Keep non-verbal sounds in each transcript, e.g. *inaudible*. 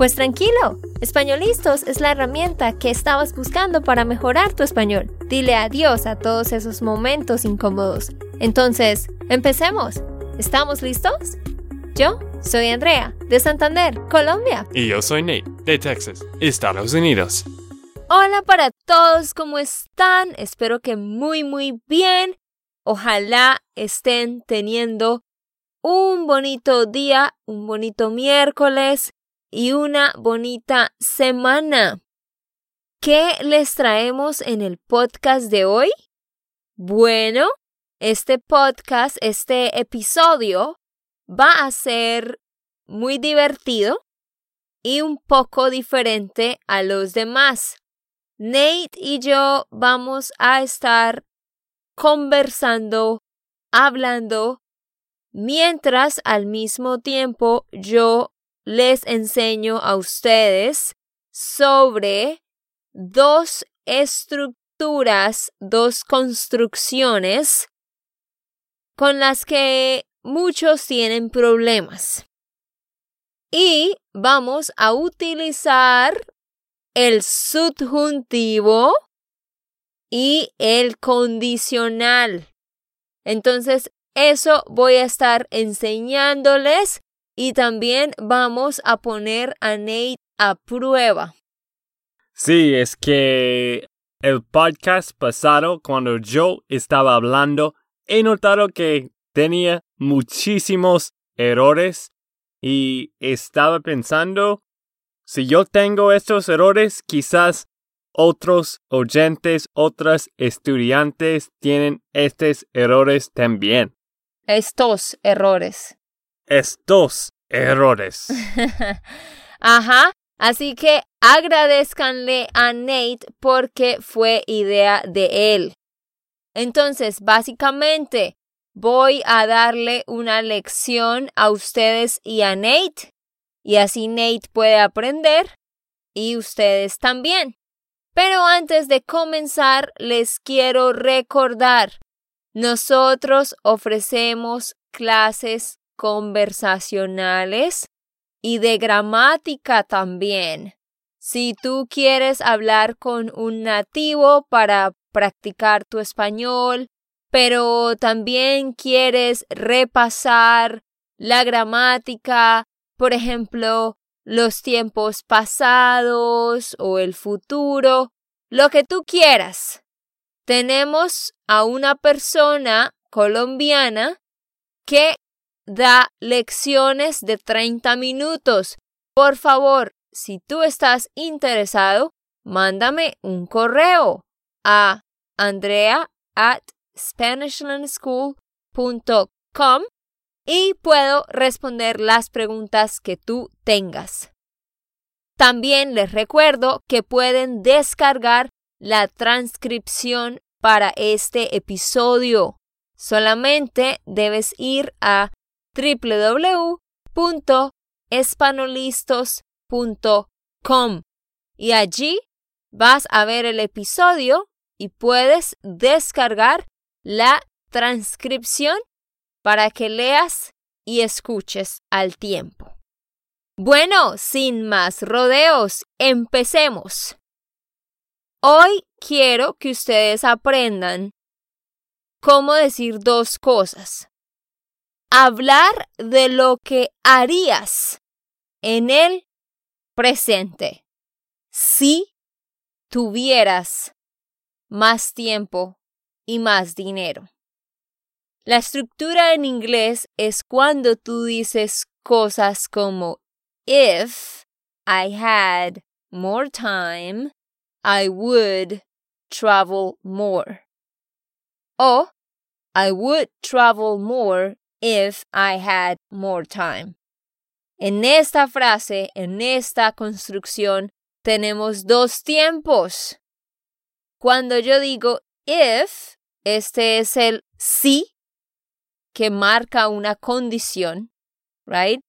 Pues tranquilo, Españolistos es la herramienta que estabas buscando para mejorar tu español. Dile adiós a todos esos momentos incómodos. Entonces, empecemos. ¿Estamos listos? Yo soy Andrea, de Santander, Colombia. Y yo soy Nate, de Texas, Estados Unidos. Hola para todos, ¿cómo están? Espero que muy, muy bien. Ojalá estén teniendo un bonito día, un bonito miércoles y una bonita semana. ¿Qué les traemos en el podcast de hoy? Bueno, este podcast, este episodio va a ser muy divertido y un poco diferente a los demás. Nate y yo vamos a estar conversando, hablando, mientras al mismo tiempo yo les enseño a ustedes sobre dos estructuras, dos construcciones con las que muchos tienen problemas. Y vamos a utilizar el subjuntivo y el condicional. Entonces, eso voy a estar enseñándoles y también vamos a poner a Nate a prueba. Sí, es que el podcast pasado, cuando yo estaba hablando, he notado que tenía muchísimos errores y estaba pensando, si yo tengo estos errores, quizás otros oyentes, otros estudiantes tienen estos errores también. Estos errores estos errores. *laughs* Ajá. Así que agradezcanle a Nate porque fue idea de él. Entonces, básicamente, voy a darle una lección a ustedes y a Nate. Y así Nate puede aprender y ustedes también. Pero antes de comenzar, les quiero recordar, nosotros ofrecemos clases conversacionales y de gramática también. Si tú quieres hablar con un nativo para practicar tu español, pero también quieres repasar la gramática, por ejemplo, los tiempos pasados o el futuro, lo que tú quieras. Tenemos a una persona colombiana que da lecciones de 30 minutos. Por favor, si tú estás interesado, mándame un correo a andrea at SpanishLandSchool.com y puedo responder las preguntas que tú tengas. También les recuerdo que pueden descargar la transcripción para este episodio. Solamente debes ir a www.espanolistos.com y allí vas a ver el episodio y puedes descargar la transcripción para que leas y escuches al tiempo. Bueno, sin más rodeos, empecemos. Hoy quiero que ustedes aprendan cómo decir dos cosas hablar de lo que harías en el presente si tuvieras más tiempo y más dinero. La estructura en inglés es cuando tú dices cosas como if I had more time, I would travel more. O I would travel more if I had more time. En esta frase, en esta construcción, tenemos dos tiempos. Cuando yo digo if, este es el sí que marca una condición, right?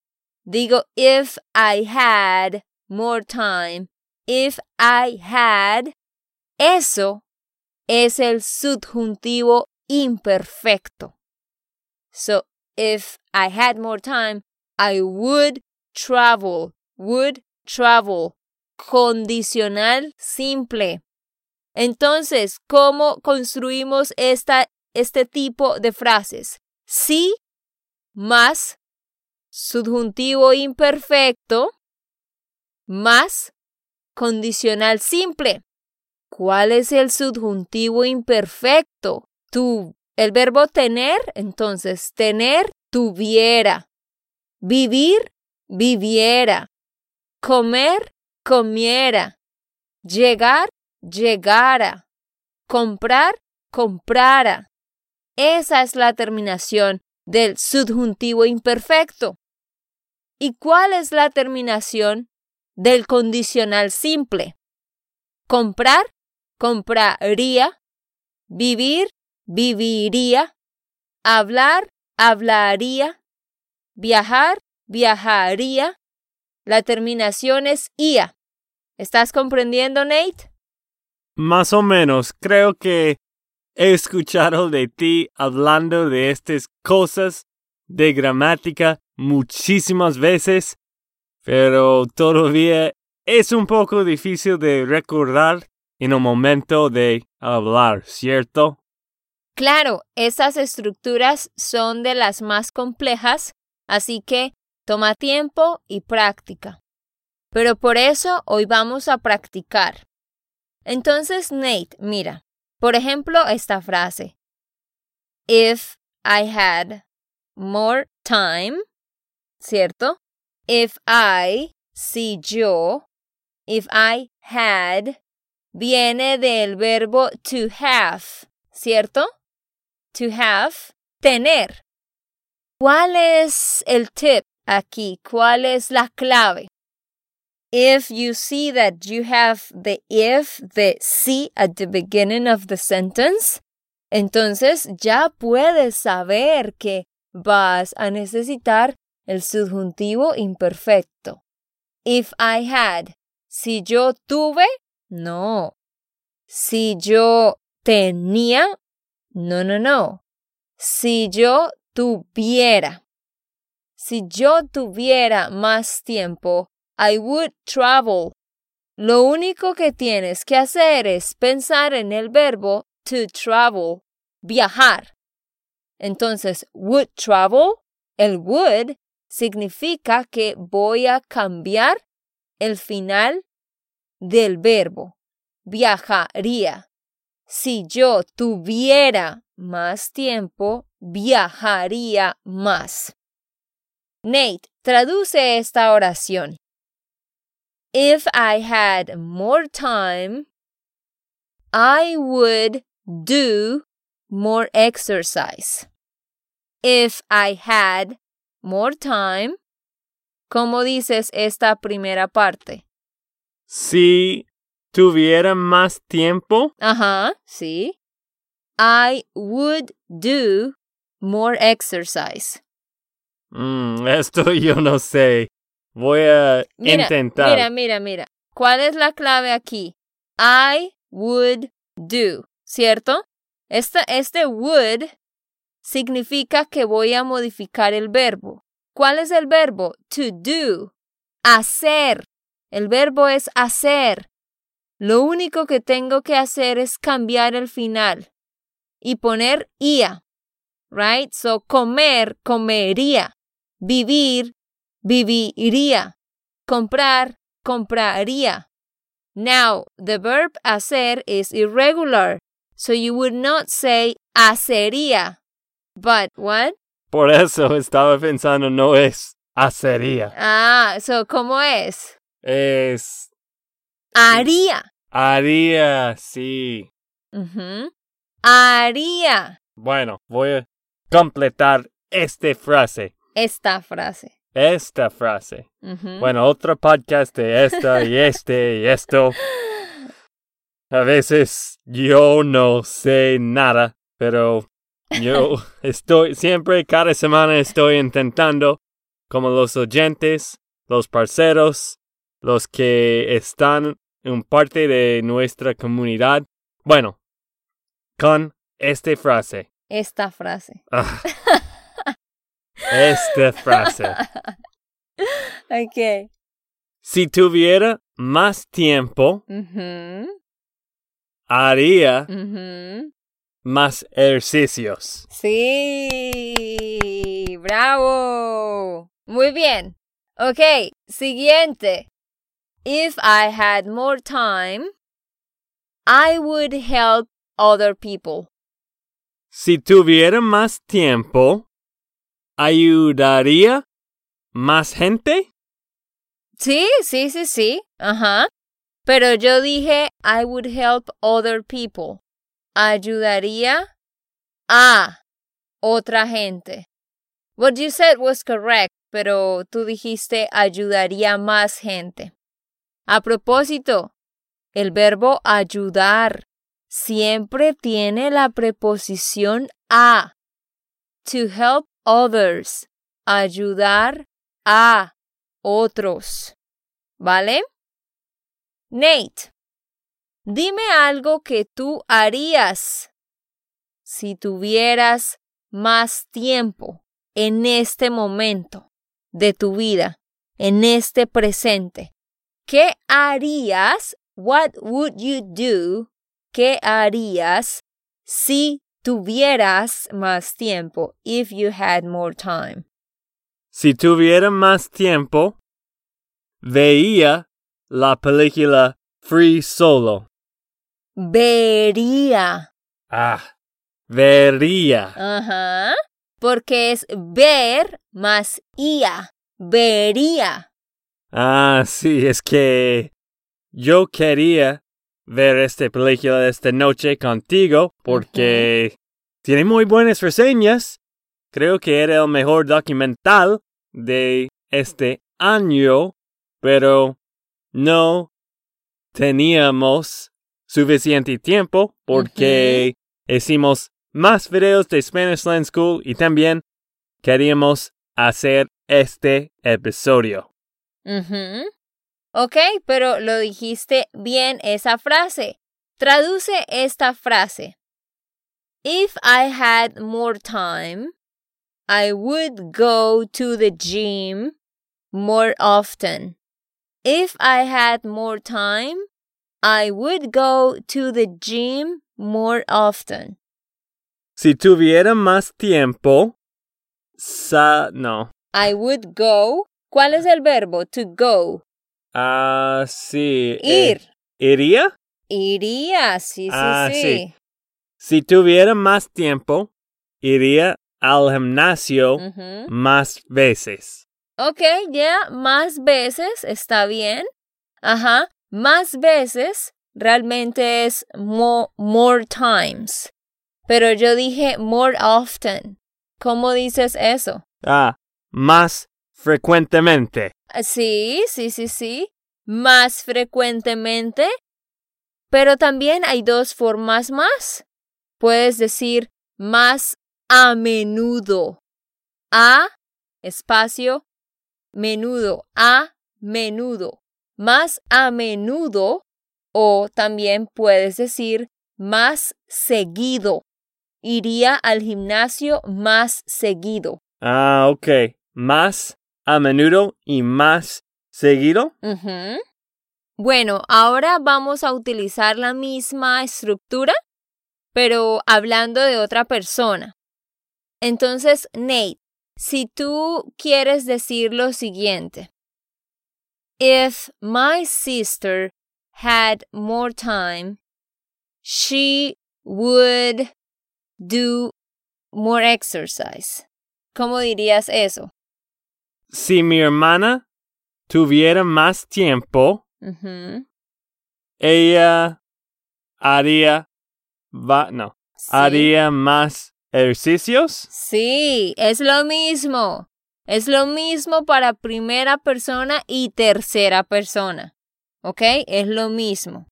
Digo, if I had more time, if I had, eso es el subjuntivo imperfecto. So, if I had more time, I would travel, would travel. Condicional simple. Entonces, ¿cómo construimos esta, este tipo de frases? Sí más subjuntivo imperfecto más condicional simple. ¿Cuál es el subjuntivo imperfecto? Tu, el verbo tener, entonces, tener, tuviera. Vivir, viviera. Comer, comiera. Llegar, llegara. Comprar, comprara. Esa es la terminación del subjuntivo imperfecto. ¿Y cuál es la terminación del condicional simple? Comprar, compraría. Vivir, viviría. Hablar, hablaría. Viajar, viajaría. La terminación es ia. ¿Estás comprendiendo, Nate? Más o menos, creo que he escuchado de ti hablando de estas cosas de gramática muchísimas veces, pero todavía es un poco difícil de recordar en un momento de hablar, ¿cierto? Claro, esas estructuras son de las más complejas, así que toma tiempo y práctica. Pero por eso hoy vamos a practicar. Entonces, Nate, mira, por ejemplo, esta frase. If I had more time, ¿cierto? If I, si yo, if I had, viene del verbo to have, ¿cierto? To have, tener. ¿Cuál es el tip aquí? ¿Cuál es la clave? if you see that you have the if, the si at the beginning of the sentence, entonces ya puedes saber que vas a necesitar el subjuntivo imperfecto. If I had, si yo tuve, no. Si yo tenía, no, no, no. Si yo tuviera. Si yo tuviera más tiempo, I would travel. Lo único que tienes que hacer es pensar en el verbo to travel, viajar. Entonces, would travel, el would significa que voy a cambiar el final del verbo. Viajaría. Si yo tuviera más tiempo, viajaría más. Nate, traduce esta oración. if I had more time, I would do more exercise. If I had more time, ¿cómo dices esta primera parte? Si tuviera más tiempo. Ajá, sí. I would do more exercise. Mm, *laughs* esto yo no sé. Voy a intentar. Mira, mira, mira. ¿Cuál es la clave aquí? I would do, ¿cierto? Este, este would significa que voy a modificar el verbo. ¿Cuál es el verbo? To do. Hacer. El verbo es hacer. Lo único que tengo que hacer es cambiar el final y poner ia. Right? So, comer, comería. Vivir, viviría. Comprar, compraría. Now, the verb hacer is irregular, so you would not say hacería. But what? Por eso estaba pensando no es hacería. Ah, so ¿cómo es? Es haría. Haría, sí. Haría. Bueno, voy a completar esta frase. Esta frase esta frase. Bueno, otro podcast de esta y *laughs* este y esto. A veces yo no sé nada, pero Yo *laughs* estoy siempre, cada semana estoy intentando, como los oyentes, los parceros, los que están en parte de nuestra comunidad. Bueno, con esta frase. Esta frase. Ah. *laughs* esta frase. ok. Si tuviera más tiempo, haría más ejercicios. Sí, bravo. Muy bien. Ok, siguiente. If I had more time, I would help other people. Si tuviera más tiempo, ayudaría más gente. Sí, sí, sí, sí. Ajá. Pero yo dije, I would help other people. Ayudaría a otra gente. What you said was correct, pero tú dijiste ayudaría más gente. A propósito, el verbo ayudar siempre tiene la preposición a. To help others. Ayudar a otros. ¿Vale? Nate, dime algo que tú harías si tuvieras más tiempo en este momento de tu vida, en este presente. ¿Qué harías? What would you do? ¿Qué harías si tuvieras más tiempo? If you had more time. Si tuviera más tiempo, veía la película Free Solo. Vería. Ah, vería. Ajá. Porque es ver más ia. Vería. Ah, sí, es que yo quería ver esta película esta noche contigo porque tiene muy buenas reseñas. Creo que era el mejor documental de este año, pero no teníamos suficiente tiempo porque hicimos más videos de Spanish Land School y también queríamos hacer este episodio. Ujú. Ok, pero lo dijiste bien esa frase. Traduce esta frase. If I had more time, I would go to the gym more often. If I had more time, I would go to the gym more often. Si tuviera más tiempo, sa no. I would go. ¿Cuál es el verbo? To go. Ah, sí. eh, Ir. ¿Iría? Iría, sí, sí, Ah, sí. sí. Si tuviera más tiempo, iría al gimnasio más veces. Ok, ya, más veces está bien. Ajá, más veces realmente es mo- more times. Pero yo dije more often. ¿Cómo dices eso? Ah, más frecuentemente. Ah, Sí, sí, sí, sí. Más frecuentemente. Pero también hay dos formas más. Puedes decir más a menudo. A, espacio, menudo, a menudo. Más a menudo. O también puedes decir más seguido. Iría al gimnasio más seguido. Ah, ok. Más a menudo y más seguido. Bueno, ahora vamos a utilizar la misma estructura, pero hablando de otra persona. Entonces, Nate, si tú quieres decir lo siguiente. If my sister had more time, she would do more exercise. ¿Cómo dirías eso? Si mi hermana tuviera más tiempo, ella haría, va, no, Sí. haría más ejercicios. Sí, es lo mismo. Es lo mismo para primera persona y tercera persona. ¿Ok? Es lo mismo.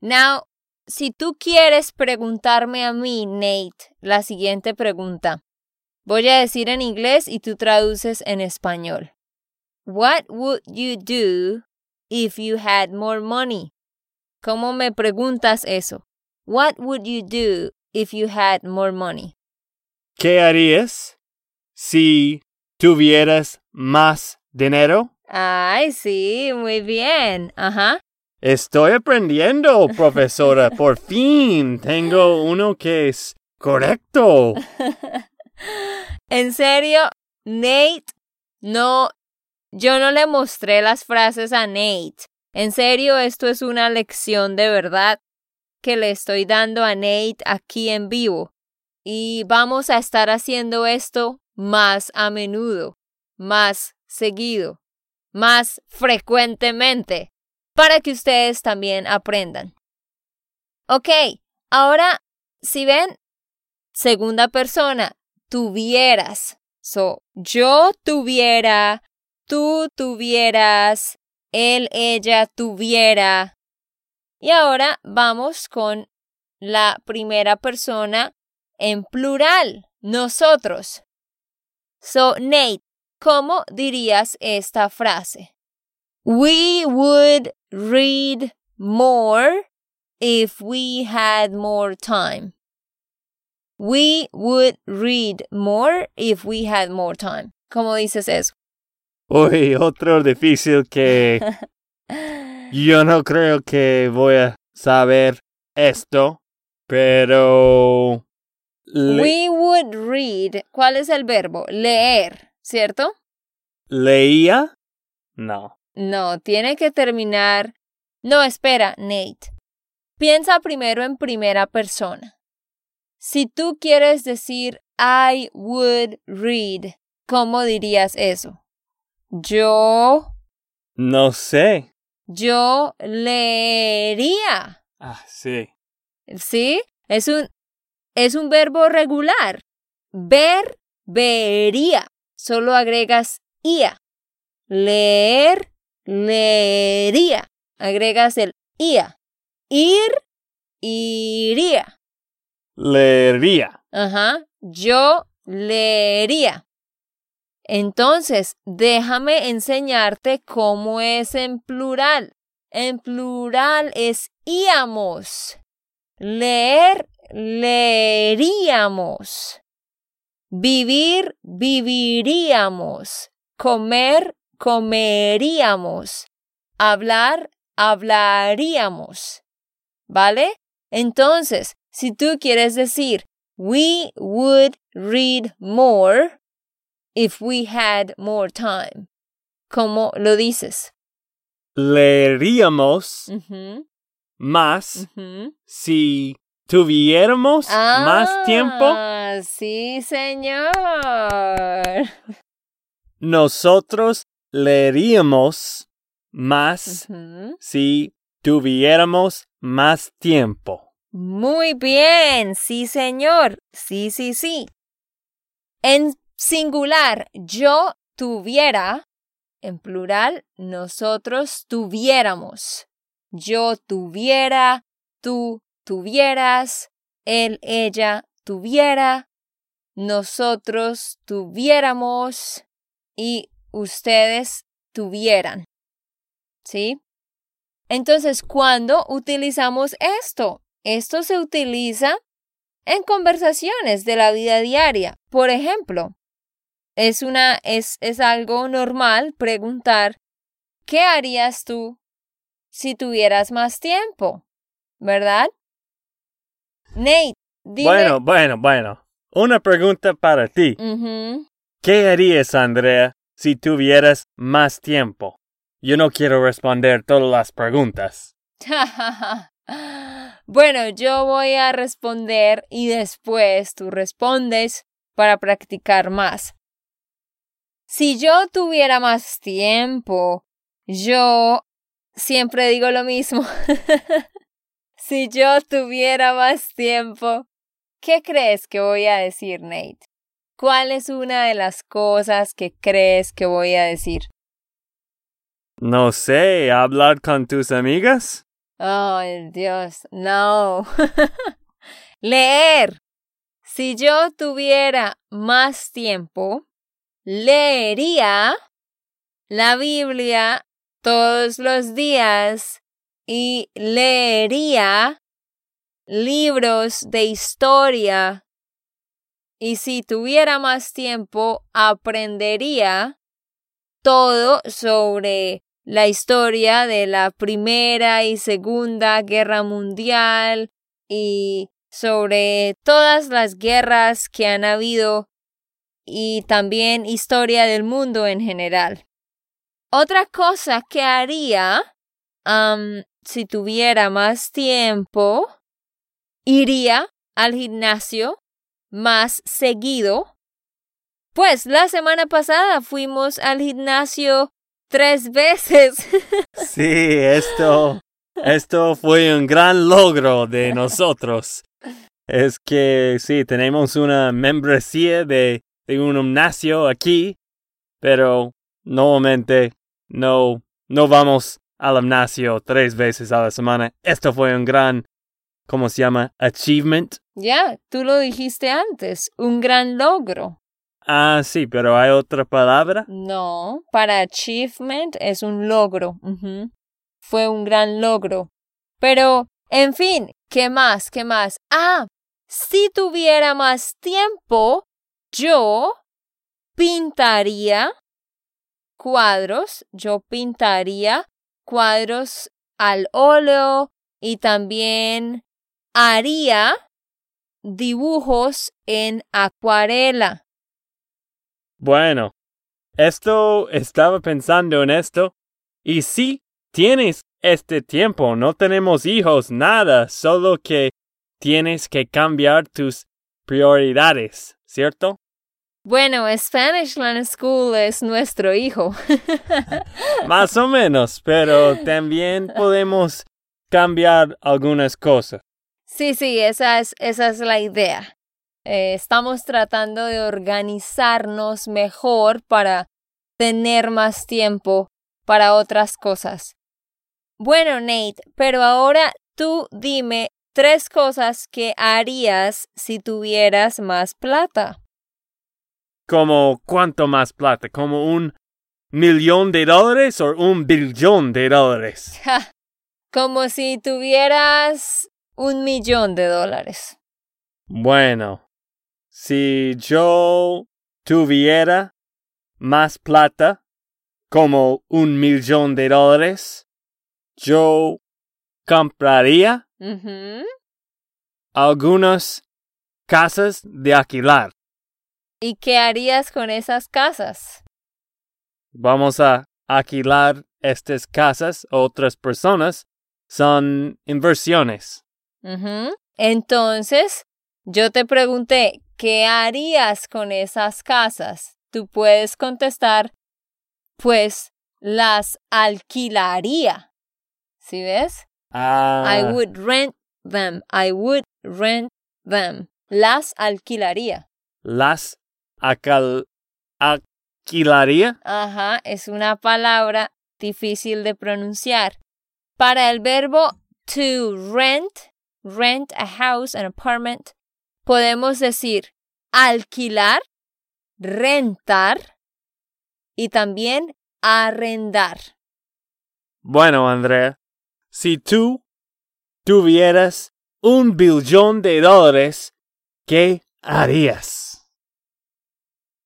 Now, si tú quieres preguntarme a mí, Nate, la siguiente pregunta, voy a decir en inglés y tú traduces en español. What would you do if you had more money? ¿Cómo me preguntas eso? What would you do if you had more money? ¿Qué harías si tuvieras más dinero? Ay, sí, muy bien. Ajá. Estoy aprendiendo, profesora. Por *laughs* fin tengo uno que es correcto. *laughs* en serio, Nate, no, yo no le mostré las frases a Nate. En serio, esto es una lección de verdad que le estoy dando a Nate aquí en vivo. Y vamos a estar haciendo esto más a menudo, más seguido, más frecuentemente para que ustedes también aprendan. Ok, ahora, si ven, segunda persona, tuvieras. So, yo tuviera, tú tuvieras, él, ella tuviera. Y ahora vamos con la primera persona en plural, nosotros. So, Nate, ¿cómo dirías esta frase? We would read more if we had more time. We would read more if we had more time. ¿Cómo dices eso? Uy, otro difícil que *laughs* yo no creo que voy a saber esto, pero... We would read. ¿Cuál es el verbo? Leer, ¿cierto? ¿Leía? No. No, tiene que terminar. No, espera, Nate. Piensa primero en primera persona. Si tú quieres decir I would read, ¿cómo dirías eso? Yo. No sé. Yo leería. Ah, sí. ¿Sí? Es un, es un verbo regular. Ver, vería. Solo agregas ia. Leer, leería. Agregas el ia. Ir, iría. Leería. Ajá. Yo leería. Entonces, déjame enseñarte cómo es en plural. En plural es íamos. Leer, leeríamos. Vivir, viviríamos. Comer, comeríamos. Hablar, hablaríamos. ¿Vale? Entonces, si tú quieres decir, we would read more if we had more time. ¿Cómo lo dices? Leeríamos más si tuviéramos más tiempo. Ah, sí, señor. Nosotros leeríamos más si tuviéramos más tiempo. Muy bien, sí, señor. Sí, sí, sí. En singular, yo tuviera. En plural, nosotros tuviéramos. Yo tuviera, tú tuvieras, él, ella tuviera, nosotros tuviéramos y ustedes tuvieran. ¿Sí? Entonces, ¿cuándo utilizamos esto? Esto se utiliza en conversaciones de la vida diaria. Por ejemplo, es, una, es, es algo normal preguntar, ¿qué harías tú si tuvieras más tiempo? ¿Verdad? Nate, dime. Bueno, bueno, bueno. Una pregunta para ti. ¿Qué harías, Andrea, si tuvieras más tiempo? Yo no quiero responder todas las preguntas. *laughs* bueno, yo voy a responder y después tú respondes para practicar más. Si yo tuviera más tiempo, yo siempre digo lo mismo. *laughs* si yo tuviera más tiempo, ¿qué crees que voy a decir, Nate? ¿Cuál es una de las cosas que crees que voy a decir? No sé, hablar con tus amigas. Ay, Dios, no. *laughs* Leer. Si yo tuviera más tiempo, leería la Biblia todos los días y leería libros de historia. Y si tuviera más tiempo, aprendería todo sobre la historia de la Primera y Segunda Guerra Mundial y sobre todas las guerras que han habido y también historia del mundo en general. Otra cosa que haría si tuviera más tiempo, iría al gimnasio más seguido. Pues la semana pasada fuimos al gimnasio tres veces. *laughs* Sí, esto, esto fue un gran logro de nosotros. Es que sí, tenemos una membresía de, de un gimnasio aquí, pero nuevamente no, no vamos al gimnasio tres veces a la semana. Esto fue un gran, ¿cómo se llama? Achievement. Ya, tú lo dijiste antes, un gran logro. Ah, sí, pero ¿hay otra palabra? No, para achievement es un logro. Fue un gran logro. Pero, en fin, ¿qué más? ¿Qué más? Ah, si tuviera más tiempo, yo pintaría cuadros, yo pintaría cuadros al óleo y también haría dibujos en acuarela. Bueno, esto estaba pensando en esto. Y si tienes este tiempo, no tenemos hijos, nada, solo que tienes que cambiar tus prioridades, ¿cierto? Bueno, Spanishland School es nuestro hijo. *laughs* Más o menos, pero también podemos cambiar algunas cosas. Sí, sí, esa es, esa es la idea. Eh, estamos tratando de organizarnos mejor para tener más tiempo para otras cosas. Bueno, Nate, pero ahora tú dime tres cosas que harías si tuvieras más plata. ¿Como cuánto más plata? ¿Como un millón de dólares o un billón de dólares? *laughs* Como si tuvieras un millón de dólares. Bueno, si yo tuviera más plata, como un millón de dólares, yo compraría algunas casas de alquilar. ¿Y qué harías con esas casas? Vamos a alquilar estas casas a otras personas. Son inversiones. Entonces, yo te pregunté, ¿qué harías con esas casas? Tú puedes contestar, pues las alquilaría. ¿Sí ves? Ah. I would rent them. I would rent them. Las alquilaría. Las alquilaría. Ajá, es una palabra difícil de pronunciar. Para el verbo to rent, rent a house, an apartment, podemos decir alquilar, rentar y también arrendar. Bueno, Andrea, si tú tuvieras un billón de dólares, ¿qué harías?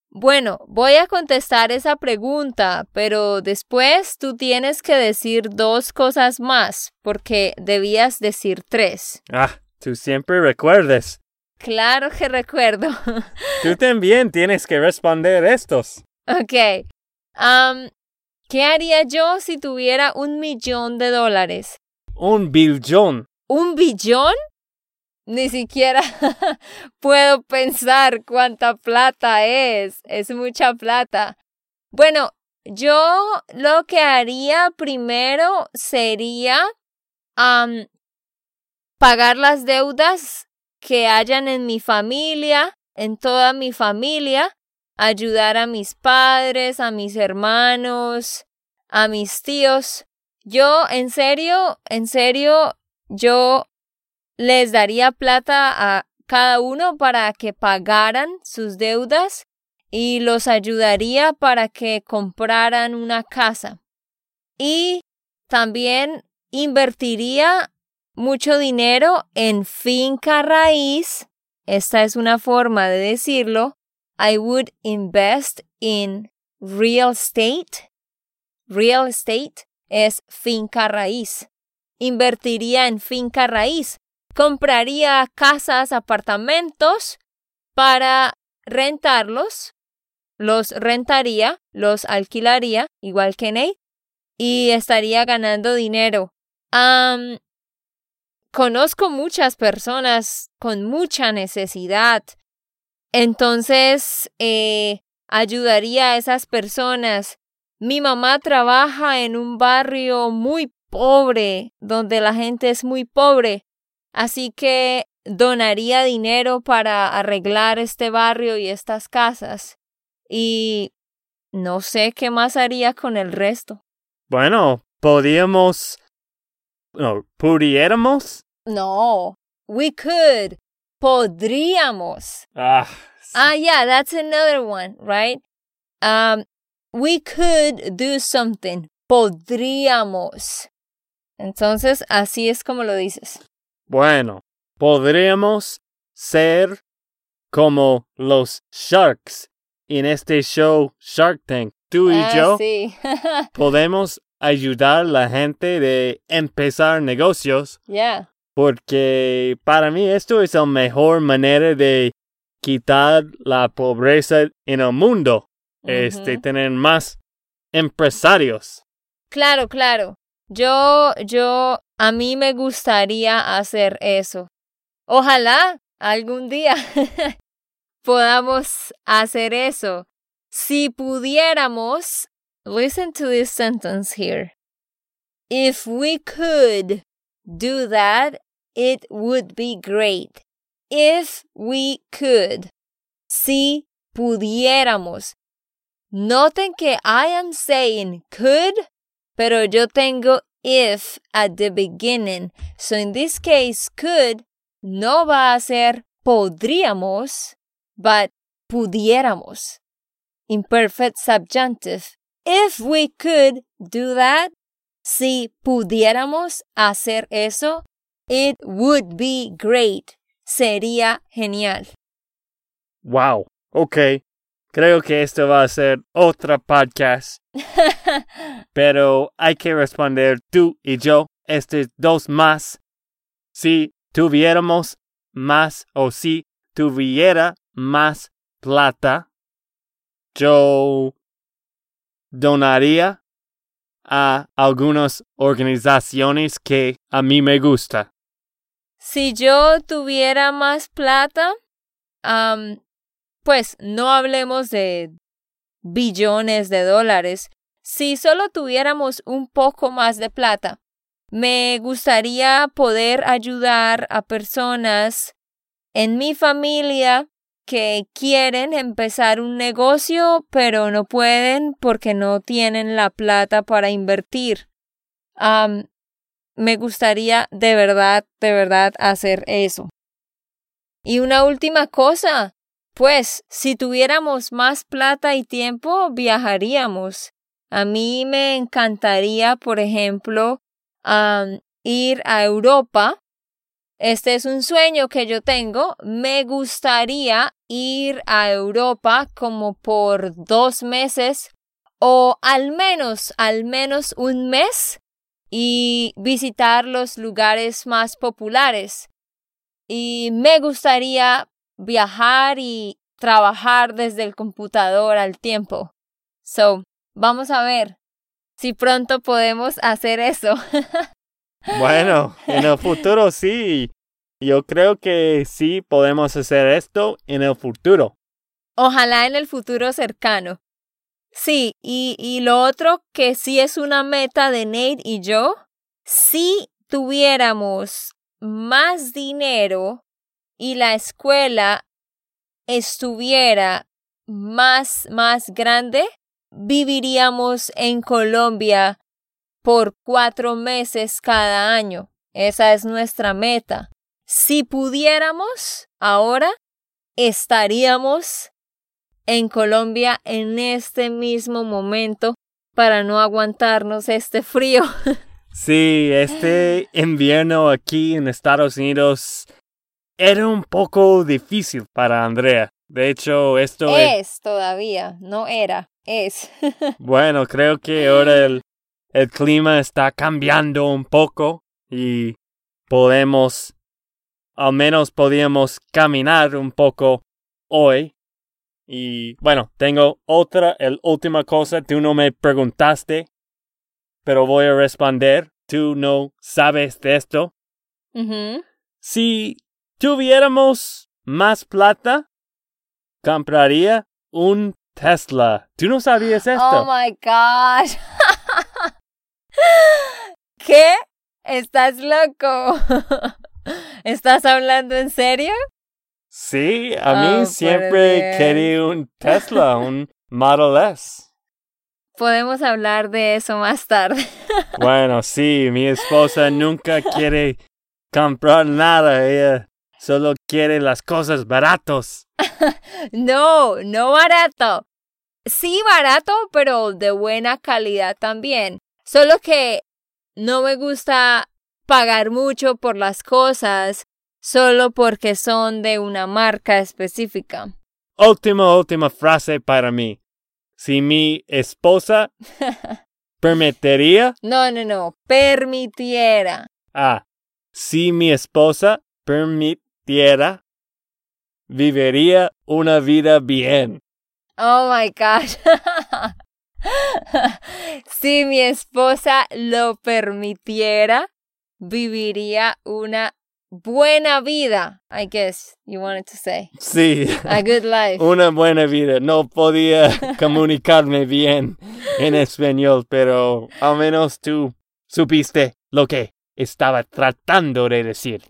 Bueno, voy a contestar esa pregunta, pero después tú tienes que decir dos cosas más, porque debías decir tres. Ah, tú siempre recuerdes. Claro que recuerdo. *laughs* Tú también tienes que responder estos. Ok. ¿Qué haría yo si tuviera un millón de dólares? Un billón. ¿Un billón? Ni siquiera *laughs* puedo pensar cuánta plata es. Es mucha plata. Bueno, yo lo que haría primero sería pagar las deudas que hayan en mi familia, en toda mi familia, ayudar a mis padres, a mis hermanos, a mis tíos Yo, en serio, en serio, yo les daría plata a cada uno para que pagaran sus deudas y los ayudaría para que compraran una casa. Y también invertiría mucho dinero en finca raíz. Esta es una forma de decirlo. I would invest in real estate. Real estate es finca raíz. Invertiría en finca raíz. Compraría casas, apartamentos para rentarlos. Los rentaría, los alquilaría, igual que Nate, y estaría ganando dinero. Conozco muchas personas con mucha necesidad. Entonces, eh, ayudaría a esas personas. Mi mamá trabaja en un barrio muy pobre, donde la gente es muy pobre, así que donaría dinero para arreglar este barrio y estas casas. Y no sé qué más haría con el resto. Bueno, podríamos... No, ¿pudiéramos? No, we could. Podríamos. Ah, Ah, yeah, that's another one, right? Um, we could do something. Podríamos. Entonces, así es como lo dices. Bueno, podríamos ser como los Sharks en este show Shark Tank. Tú y ah, yo Sí. *laughs* podemos ayudar a la gente de empezar negocios yeah. Porque para mí esto es la mejor manera de quitar la pobreza en el mundo. Este, Ujú. tener más empresarios. Claro, claro. Yo, yo, a mí me gustaría hacer eso. Ojalá algún día *laughs* podamos hacer eso. Si pudiéramos, listen to this sentence here. If we could do that, it would be great. If we could. Si pudiéramos. Noten que I am saying could, pero yo tengo if at the beginning. So in this case, could no va a ser podríamos, but pudiéramos. Imperfect subjunctive. If we could do that, si pudiéramos hacer eso, it would be great. Sería genial. Wow. Ok. Creo que esto va a ser otra podcast. *laughs* Pero hay que responder tú y yo, estos dos más. Si tuviéramos más o si tuviera más plata, yo donaría a algunas organizaciones que a mí me gusta. Si yo tuviera más plata, am, pues no hablemos de billones de dólares. Si solo tuviéramos un poco más de plata, me gustaría poder ayudar a personas en mi familia que quieren empezar un negocio, pero no pueden porque no tienen la plata para invertir. Me gustaría de verdad, de verdad hacer eso. Y una última cosa, pues si tuviéramos más plata y tiempo, viajaríamos. A mí me encantaría, por ejemplo, ir a Europa. Este es un sueño que yo tengo. Me gustaría ir a Europa como por dos meses o al menos, al menos un mes y visitar los lugares más populares. Y me gustaría viajar y trabajar desde el computador al tiempo. So, vamos a ver si pronto podemos hacer eso. *laughs* Bueno, en el futuro sí. Yo creo que sí podemos hacer esto en el futuro. Ojalá en el futuro cercano. Sí, y, y lo otro que sí es una meta de Nate y yo, si tuviéramos más dinero y la escuela estuviera más, más grande, viviríamos en Colombia por cuatro meses cada año. Esa es nuestra meta. Si pudiéramos, ahora estaríamos en Colombia en este mismo momento para no aguantarnos este frío. *laughs* Sí, este invierno aquí en Estados Unidos era un poco difícil para Andrea. De hecho, esto es todavía, no era, es. *laughs* bueno, creo que ahora el, el clima está cambiando un poco y podemos, al menos podíamos caminar un poco hoy. Y bueno, tengo otra, el última cosa, tú no me preguntaste, pero voy a responder, tú no sabes de esto. Si tuviéramos más plata, compraría un Tesla. ¿Tú no sabías esto? Oh my gosh. *laughs* ¿Qué? Estás loco. *laughs* ¿Estás hablando en serio? Sí, a mí oh, siempre quería un Tesla, un *laughs* Model S. Podemos hablar de eso más tarde. *laughs* bueno, sí, mi esposa nunca quiere comprar nada, ella solo quiere las cosas baratos. *laughs* no, no barato. Sí, barato, pero de buena calidad también. Solo que no me gusta pagar mucho por las cosas solo porque son de una marca específica. Última, última frase para mí. Si mi esposa *laughs* permitiría. No, no, no. Permitiera. Ah, si mi esposa permitiera, viviría una vida bien. Oh my gosh. *laughs* si mi esposa lo permitiera, viviría una buena vida, I guess you wanted to say. Sí. A good life. *laughs* Una buena vida. No podía comunicarme bien en español, pero al menos tú supiste lo que estaba tratando de decir.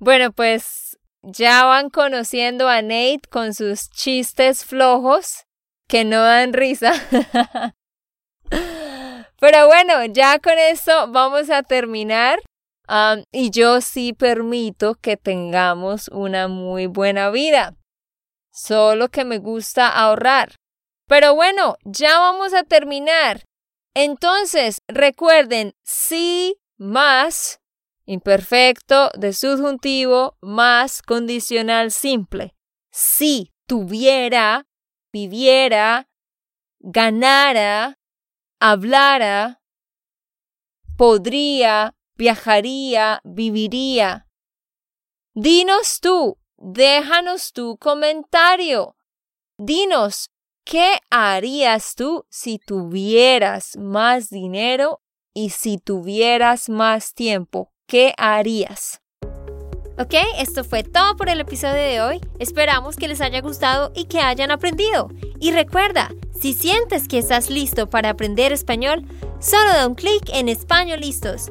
Bueno, pues ya van conociendo a Nate con sus chistes flojos que no dan risa. *laughs* Pero bueno, ya con eso vamos a terminar. Y yo sí permito que tengamos una muy buena vida. Solo que me gusta ahorrar. Pero bueno, ya vamos a terminar. Entonces, recuerden, sí más imperfecto de subjuntivo más condicional simple. Si tuviera, viviera, ganara, hablara, podría, viajaría, viviría. Dinos tú, déjanos tu comentario. Dinos, ¿qué harías tú si tuvieras más dinero y si tuvieras más tiempo? ¿Qué harías? Ok, esto fue todo por el episodio de hoy. Esperamos que les haya gustado y que hayan aprendido. Y recuerda, si sientes que estás listo para aprender español, solo da un clic en Español Listos.